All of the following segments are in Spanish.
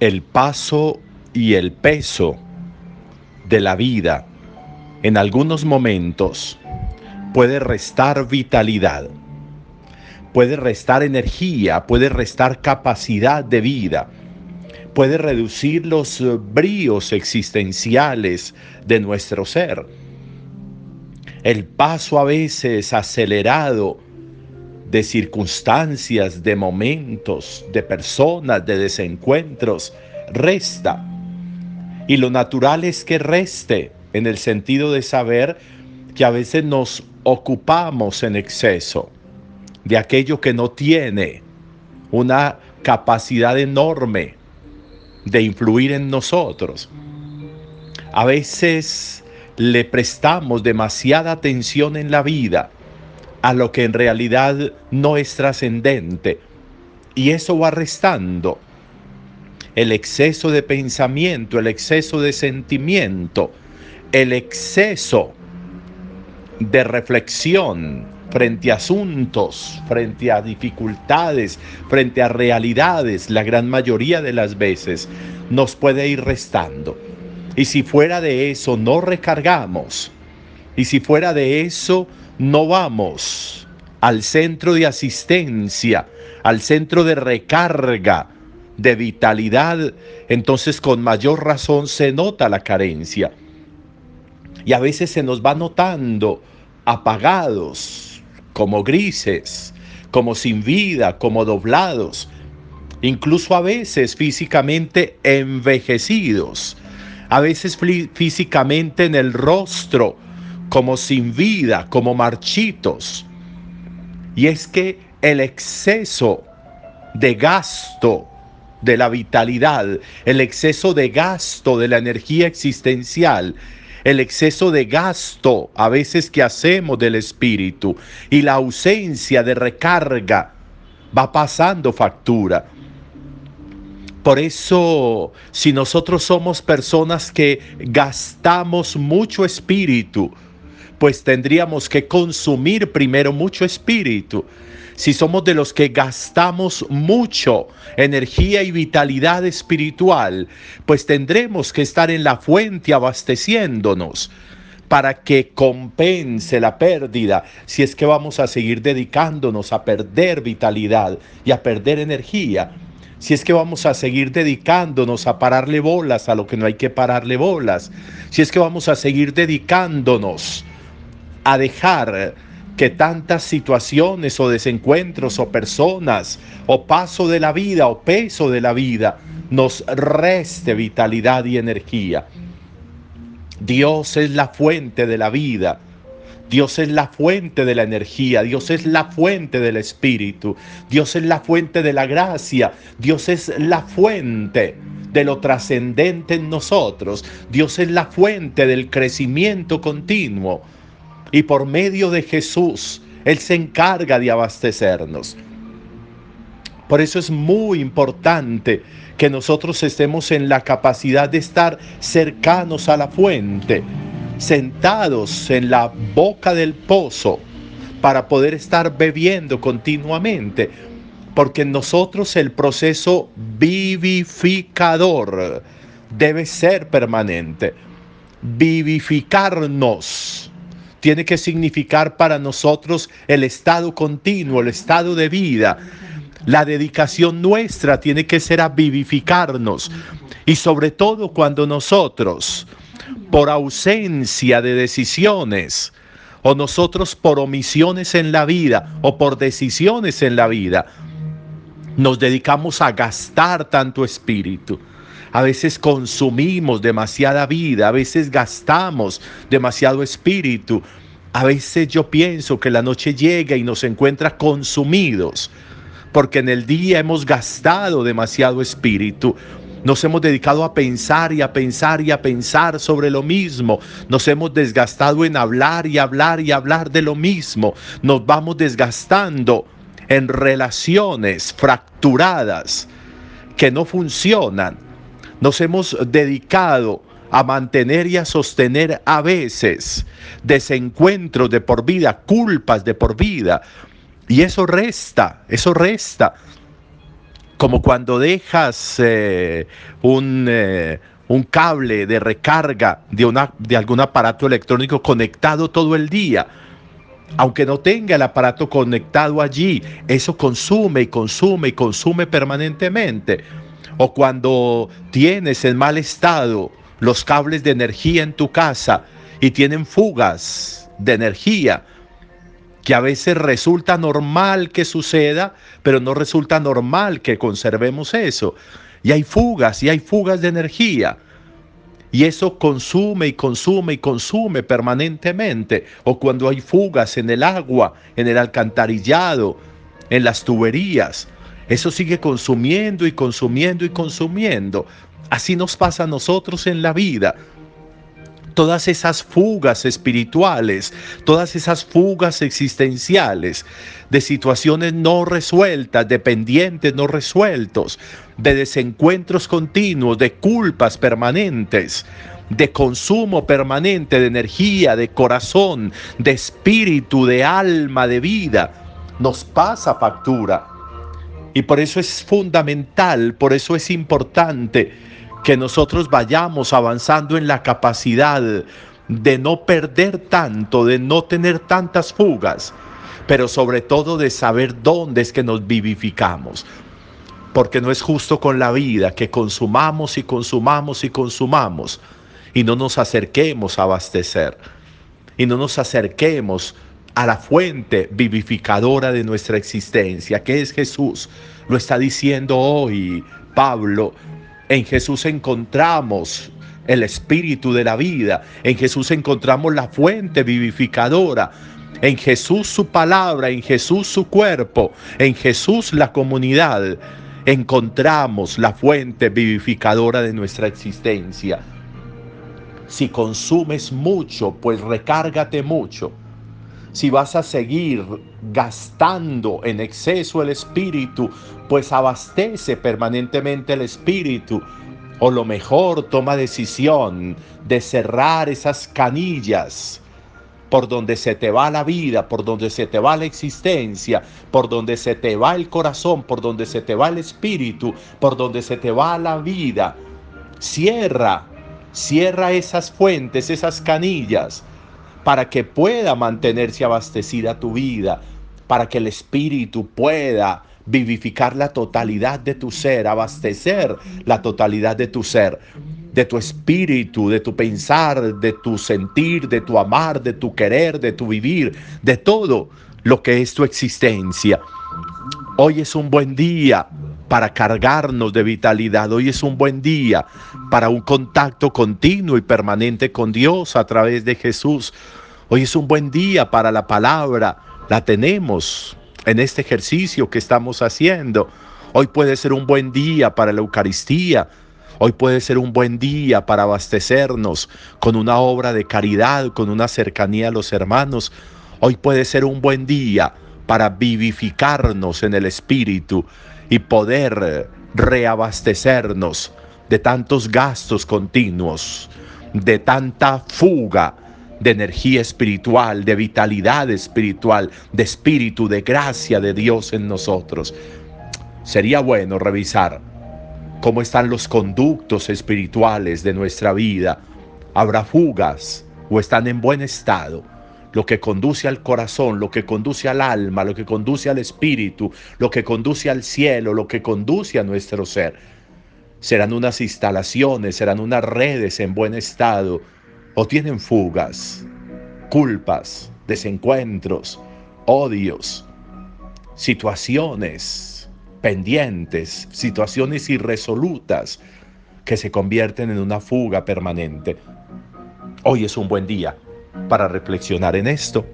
el paso y el peso de la vida en algunos momentos puede restar vitalidad, puede restar energía, puede restar capacidad de vida, puede reducir los bríos existenciales de nuestro ser. El paso a veces acelerado de circunstancias, de momentos, de personas, de desencuentros, resta. Y lo natural es que reste en el sentido de saber que a veces nos ocupamos en exceso de aquello que no tiene una capacidad enorme de influir en nosotros. A veces le prestamos demasiada atención en la vida a lo que en realidad no es trascendente. Y eso va restando el exceso de pensamiento, el exceso de sentimiento, el exceso de reflexión frente a asuntos, frente a dificultades, frente a realidades, la gran mayoría de las veces nos puede ir restando. Y si fuera de eso no recargamos, y si fuera de eso no vamos al centro de asistencia, al centro de recarga, de vitalidad, entonces con mayor razón se nota la carencia. Y a veces se nos va notando apagados, como grises, como sin vida, como doblados, incluso a veces físicamente envejecidos, a veces físicamente en el rostro, como sin vida, como marchitos. Y es que el exceso de gasto de la vitalidad, el exceso de gasto de la energía existencial, el exceso de gasto a veces que hacemos del espíritu y la ausencia de recarga va pasando factura. Por eso, si nosotros somos personas que gastamos mucho espíritu, pues tendríamos que consumir primero mucho espíritu. Si somos de los que gastamos mucho energía y vitalidad espiritual, pues tendremos que estar en la fuente abasteciéndonos para que compense la pérdida, si es que vamos a seguir dedicándonos a perder vitalidad y a perder energía si es que vamos a seguir dedicándonos a pararle bolas a lo que no hay que pararle bolas, si es que vamos a seguir dedicándonos a dejar que tantas situaciones o desencuentros o personas o paso de la vida o peso de la vida nos reste vitalidad y energía. Dios es la fuente de la vida. Dios es la fuente de la energía, Dios es la fuente del espíritu, Dios es la fuente de la gracia, Dios es la fuente de lo trascendente en nosotros, Dios es la fuente del crecimiento continuo y por medio de Jesús, Él se encarga de abastecernos. Por eso es muy importante que nosotros estemos en la capacidad de estar cercanos a la fuente, sentados en la boca del pozo, para poder estar bebiendo continuamente, porque en nosotros el proceso vivificador debe ser permanente. Vivificarnos tiene que significar para nosotros el estado continuo, el estado de vida. La dedicación nuestra tiene que ser a vivificarnos. Y sobre todo cuando nosotros, por ausencia de decisiones, o nosotros por omisiones en la vida, o por decisiones en la vida, nos dedicamos a gastar tanto espíritu a veces consumimos demasiada vida, a veces gastamos demasiado espíritu. A veces yo pienso que la noche llega y nos encuentra consumidos, porque en el día hemos gastado demasiado espíritu. Nos hemos dedicado a pensar y a pensar y a pensar sobre lo mismo. Nos hemos desgastado en hablar y hablar y hablar de lo mismo. Nos vamos desgastando en relaciones fracturadas que no funcionan nos hemos dedicado a mantener y a sostener a veces desencuentros de por vida, culpas de por vida. Y eso resta, eso resta. como cuando dejas eh, un, eh, un, cable de recarga de, una, de algún aparato electrónico conectado todo el día. Aunque no tenga el aparato conectado allí, eso consume y consume y consume permanentemente. O cuando tienes en mal estado los cables de energía en tu casa y tienen fugas de energía, que a veces resulta normal que suceda, pero no resulta normal que conservemos eso. Y hay fugas, y hay fugas de energía. Y eso consume y consume y consume permanentemente. O cuando hay fugas en el agua, en el alcantarillado, en las tuberías. Eso sigue consumiendo y consumiendo y consumiendo. Así nos pasa a nosotros en la vida todas esas fugas espirituales, todas esas fugas existenciales, de situaciones no resueltas, de pendientes no resueltos, de desencuentros continuos, de culpas permanentes, de consumo permanente de energía, de corazón, de espíritu, de alma, de vida, nos pasa factura. Y por eso es fundamental, por eso es importante que nosotros vayamos avanzando en la capacidad de no perder tanto, de no tener tantas fugas, pero sobre todo de saber dónde es que nos vivificamos. Porque no es justo con la vida que consumamos y consumamos y consumamos y no nos acerquemos a abastecer y no nos acerquemos a la fuente vivificadora de nuestra existencia, que es Jesús. Lo está diciendo hoy Pablo en Jesús encontramos el espíritu de la vida. En Jesús encontramos la fuente vivificadora. En Jesús su palabra, en Jesús su cuerpo, en Jesús la comunidad. Encontramos la fuente vivificadora de nuestra existencia. Si consumes mucho, pues recárgate mucho. Si vas a seguir gastando en exceso el espíritu, pues abastece permanentemente el espíritu. O lo mejor, toma decisión de cerrar esas canillas por donde se te va la vida, por donde se te va la existencia, por donde se te va el corazón, por donde se te va el espíritu, por donde se te va la vida. Cierra, cierra esas fuentes, esas canillas, para que pueda mantenerse abastecida tu vida, para que el espíritu pueda vivificar la totalidad de tu ser, abastecer la totalidad de tu ser, de tu espíritu, de tu pensar, de tu sentir, de tu amar, de tu querer, de tu vivir, de todo lo que es tu existencia. Hoy es un buen día para cargarnos de vitalidad. Hoy es un buen día para un contacto continuo y permanente con Dios a través de Jesús. Hoy es un buen día para la palabra. La tenemos en este ejercicio que estamos haciendo. Hoy puede ser un buen día para la Eucaristía. Hoy puede ser un buen día para abastecernos con una obra de caridad, con una cercanía a los hermanos. Hoy puede ser un buen día para vivificarnos en el Espíritu y poder reabastecernos de tantos gastos continuos, de tanta fuga de energía espiritual, de vitalidad espiritual, de espíritu, de gracia de Dios en nosotros. Sería bueno revisar cómo están los conductos espirituales de nuestra vida. ¿Habrá fugas o están en buen estado? Lo que conduce al corazón, lo que conduce al alma, lo que conduce al espíritu, lo que conduce al cielo, lo que conduce a nuestro ser. Serán unas instalaciones, serán unas redes en buen estado o tienen fugas, culpas, desencuentros, odios, situaciones pendientes, situaciones irresolutas que se convierten en una fuga permanente. Hoy es un buen día para reflexionar en esto.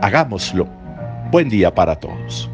Hagámoslo. Buen día para todos.